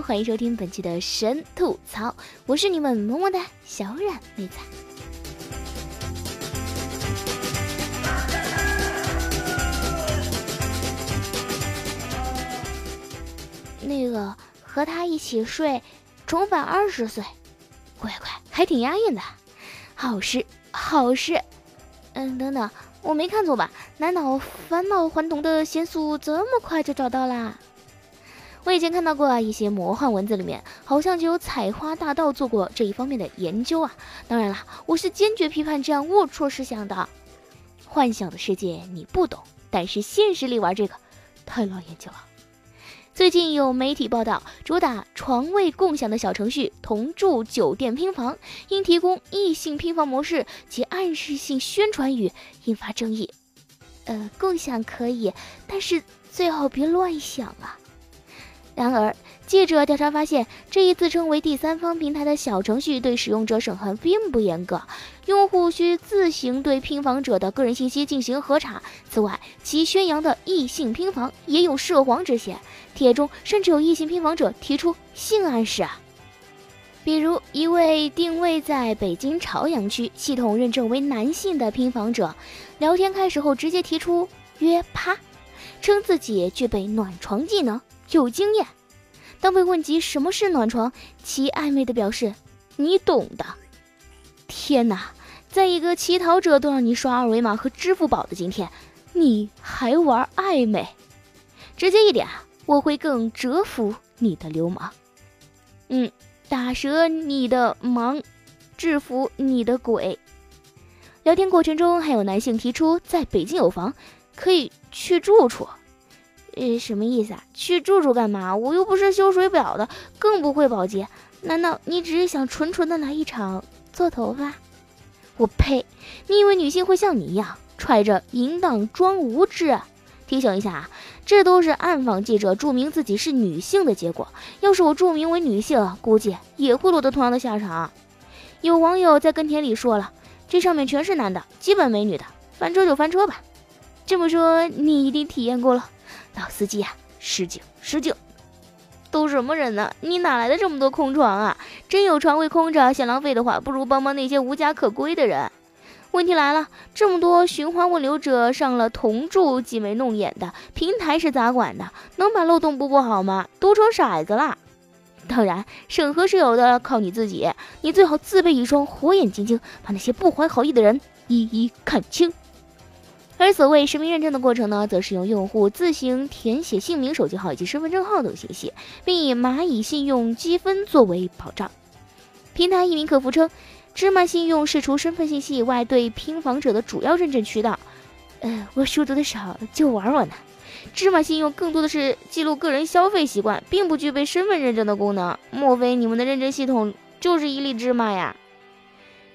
欢迎收听本期的神吐槽，我是你们萌萌的小冉妹子。那个和他一起睡，重返二十岁，乖乖，还挺押韵的，好事好事。嗯，等等，我没看错吧？难道返老还童的仙素这么快就找到啦？我以前看到过啊，一些魔幻文字里面好像就有采花大盗做过这一方面的研究啊。当然了，我是坚决批判这样龌龊思想的。幻想的世界你不懂，但是现实里玩这个太老眼睛了。最近有媒体报道，主打床位共享的小程序同住酒店拼房，因提供异性拼房模式及暗示性宣传语引发争议。呃，共享可以，但是最好别乱想啊。然而，记者调查发现，这一自称为第三方平台的小程序对使用者审核并不严格，用户需自行对拼房者的个人信息进行核查。此外，其宣扬的异性拼房也有涉黄之嫌，帖中甚至有异性拼房者提出性暗示啊，比如一位定位在北京朝阳区、系统认证为男性的拼房者，聊天开始后直接提出约啪，称自己具备暖床技能。有经验。当被问及什么是暖床，其暧昧的表示：“你懂的。”天哪，在一个乞讨者都让你刷二维码和支付宝的今天，你还玩暧昧？直接一点啊，我会更折服你的流氓。嗯，打折你的忙，制服你的鬼。聊天过程中，还有男性提出在北京有房，可以去住处。呃，什么意思啊？去住住干嘛？我又不是修水表的，更不会保洁。难道你只是想纯纯的来一场做头发？我呸！你以为女性会像你一样揣着淫荡装无知？提醒一下啊，这都是暗访记者注明自己是女性的结果。要是我注明为女性，估计也会落得同样的下场。有网友在跟帖里说了，这上面全是男的，基本没女的，翻车就翻车吧。这么说，你一定体验过了。老司机啊，失敬失敬！都什么人呢？你哪来的这么多空床啊？真有床位空着，嫌浪费的话，不如帮帮那些无家可归的人。问题来了，这么多寻欢问流者上了同住挤眉弄眼的平台是咋管的？能把漏洞补补好吗？都成色子了。当然，审核是有的，靠你自己。你最好自备一双火眼金睛，把那些不怀好意的人一一看清。而所谓实名认证的过程呢，则是由用户自行填写姓名、手机号以及身份证号等信息，并以蚂蚁信用积分作为保障。平台一名客服称，芝麻信用是除身份信息以外对拼房者的主要认证渠道。呃，我书读的少，就玩玩呢。芝麻信用更多的是记录个人消费习惯，并不具备身份认证的功能。莫非你们的认证系统就是一粒芝麻呀？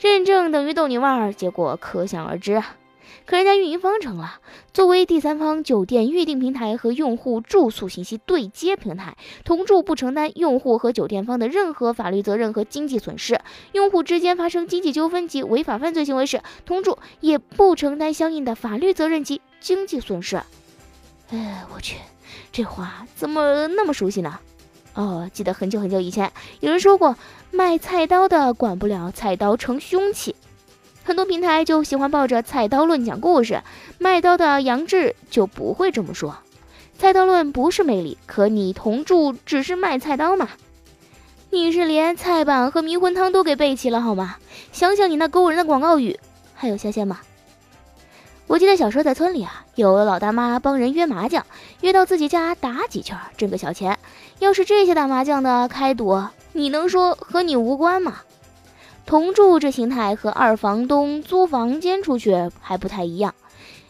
认证等于逗你玩儿，结果可想而知啊。可人家运营方成了，作为第三方酒店预订平台和用户住宿信息对接平台，同住不承担用户和酒店方的任何法律责任和经济损失。用户之间发生经济纠纷及违法犯罪行为时，同住也不承担相应的法律责任及经济损失。哎，我去，这话怎么那么熟悉呢？哦，记得很久很久以前有人说过，卖菜刀的管不了菜刀成凶器。很多平台就喜欢抱着菜刀论讲故事，卖刀的杨志就不会这么说。菜刀论不是魅力，可你同住只是卖菜刀吗？你是连菜板和迷魂汤都给备齐了好吗？想想你那勾人的广告语，还有下线吗？我记得小时候在村里啊，有个老大妈帮人约麻将，约到自己家打几圈挣个小钱。要是这些打麻将的开赌，你能说和你无关吗？同住这形态和二房东租房间出去还不太一样，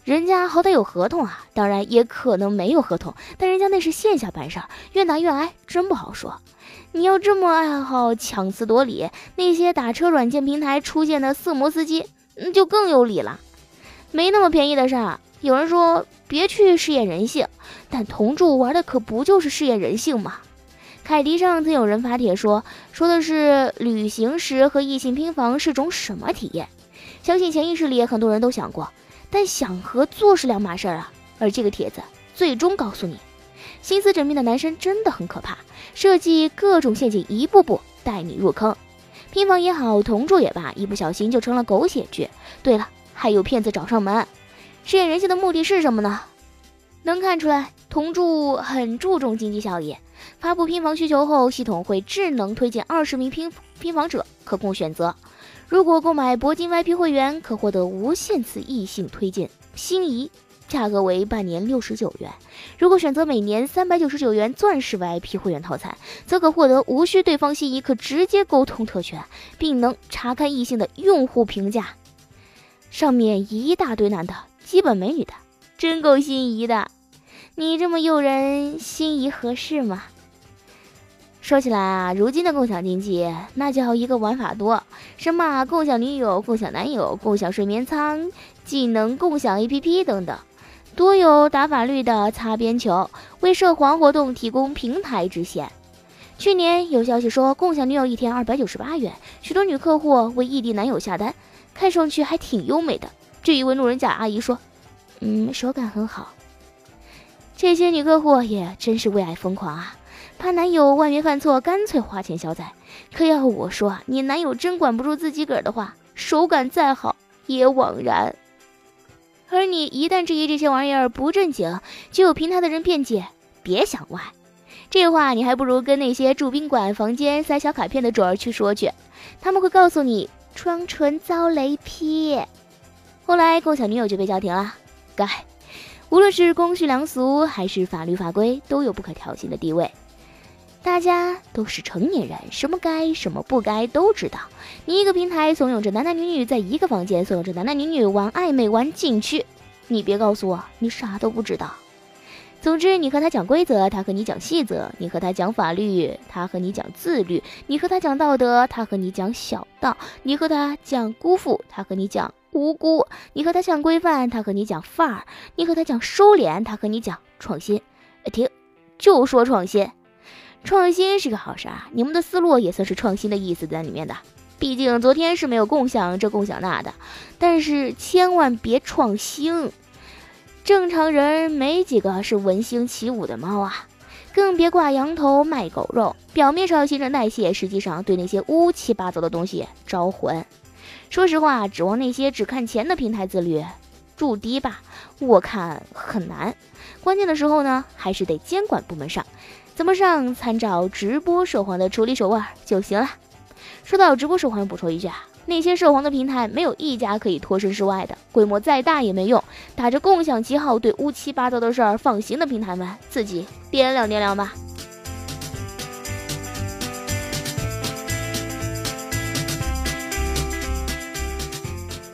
人家好歹有合同啊，当然也可能没有合同，但人家那是线下办事儿，愿打愿挨，真不好说。你要这么爱好强词夺理，那些打车软件平台出现的色魔司机，那就更有理了。没那么便宜的事儿。有人说别去试验人性，但同住玩的可不就是试验人性吗？凯迪上曾有人发帖说，说的是旅行时和异性拼房是种什么体验？相信潜意识里很多人都想过，但想和做是两码事儿啊。而这个帖子最终告诉你，心思缜密的男生真的很可怕，设计各种陷阱，一步步带你入坑。拼房也好，同住也罢，一不小心就成了狗血剧。对了，还有骗子找上门。试验人性的目的是什么呢？能看出来，同住很注重经济效益。发布拼房需求后，系统会智能推荐二十名拼拼房者可供选择。如果购买铂金 VIP 会员，可获得无限次异性推荐心仪，价格为半年六十九元。如果选择每年三百九十九元钻石 VIP 会员套餐，则可获得无需对方心仪，可直接沟通特权，并能查看异性的用户评价。上面一大堆男的。基本没女的，真够心仪的。你这么诱人，心仪合适吗？说起来啊，如今的共享经济，那叫一个玩法多，什么共享女友、共享男友、共享睡眠舱、技能共享 APP 等等，多有打法律的擦边球，为涉黄活动提供平台支线。去年有消息说，共享女友一天二百九十八元，许多女客户为异地男友下单，看上去还挺优美的。这一位路人甲阿姨说：“嗯，手感很好。”这些女客户也真是为爱疯狂啊！怕男友外面犯错，干脆花钱消灾。可要我说，你男友真管不住自己个儿的话，手感再好也枉然。而你一旦质疑这些玩意儿不正经，就有平台的人辩解：“别想歪。”这话你还不如跟那些住宾馆房间塞小卡片的主儿去说去，他们会告诉你双纯遭雷劈。后来，共享女友就被叫停了。该，无论是公序良俗还是法律法规，都有不可挑衅的地位。大家都是成年人，什么该什么不该都知道。你一个平台怂恿着男男女女在一个房间，怂恿着男男女女玩暧昧、玩禁区，你别告诉我你啥都不知道。总之，你和他讲规则，他和你讲细则；你和他讲法律，他和你讲自律；你和他讲道德，他和你讲小道；你和他讲辜负，他和你讲。无辜，你和他讲规范，他和你讲范儿；你和他讲收敛，他和你讲创新。停，就说创新，创新是个好事啊！你们的思路也算是创新的意思在里面的。毕竟昨天是没有共享这共享那的，但是千万别创新。正常人没几个是闻腥起舞的猫啊，更别挂羊头卖狗肉。表面上新陈代谢，实际上对那些乌七八糟的东西招魂。说实话，指望那些只看钱的平台自律，筑堤吧，我看很难。关键的时候呢，还是得监管部门上。怎么上？参照直播涉黄的处理手腕就行了。说到直播涉黄，补充一句啊，那些涉黄的平台没有一家可以脱身事外的，规模再大也没用。打着共享旗号对乌七八糟的事儿放行的平台们，自己掂量掂量吧。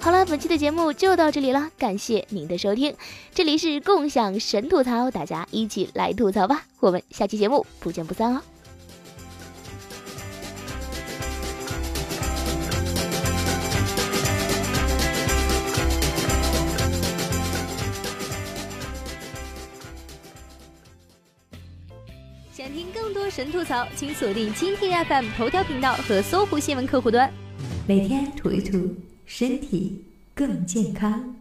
好了，本期的节目就到这里了，感谢您的收听，这里是共享神吐槽，大家一起来吐槽吧，我们下期节目不见不散哦。想听更多神吐槽，请锁定蜻蜓 FM 头条频道和搜狐新闻客户端，每天吐一吐。身体更健康。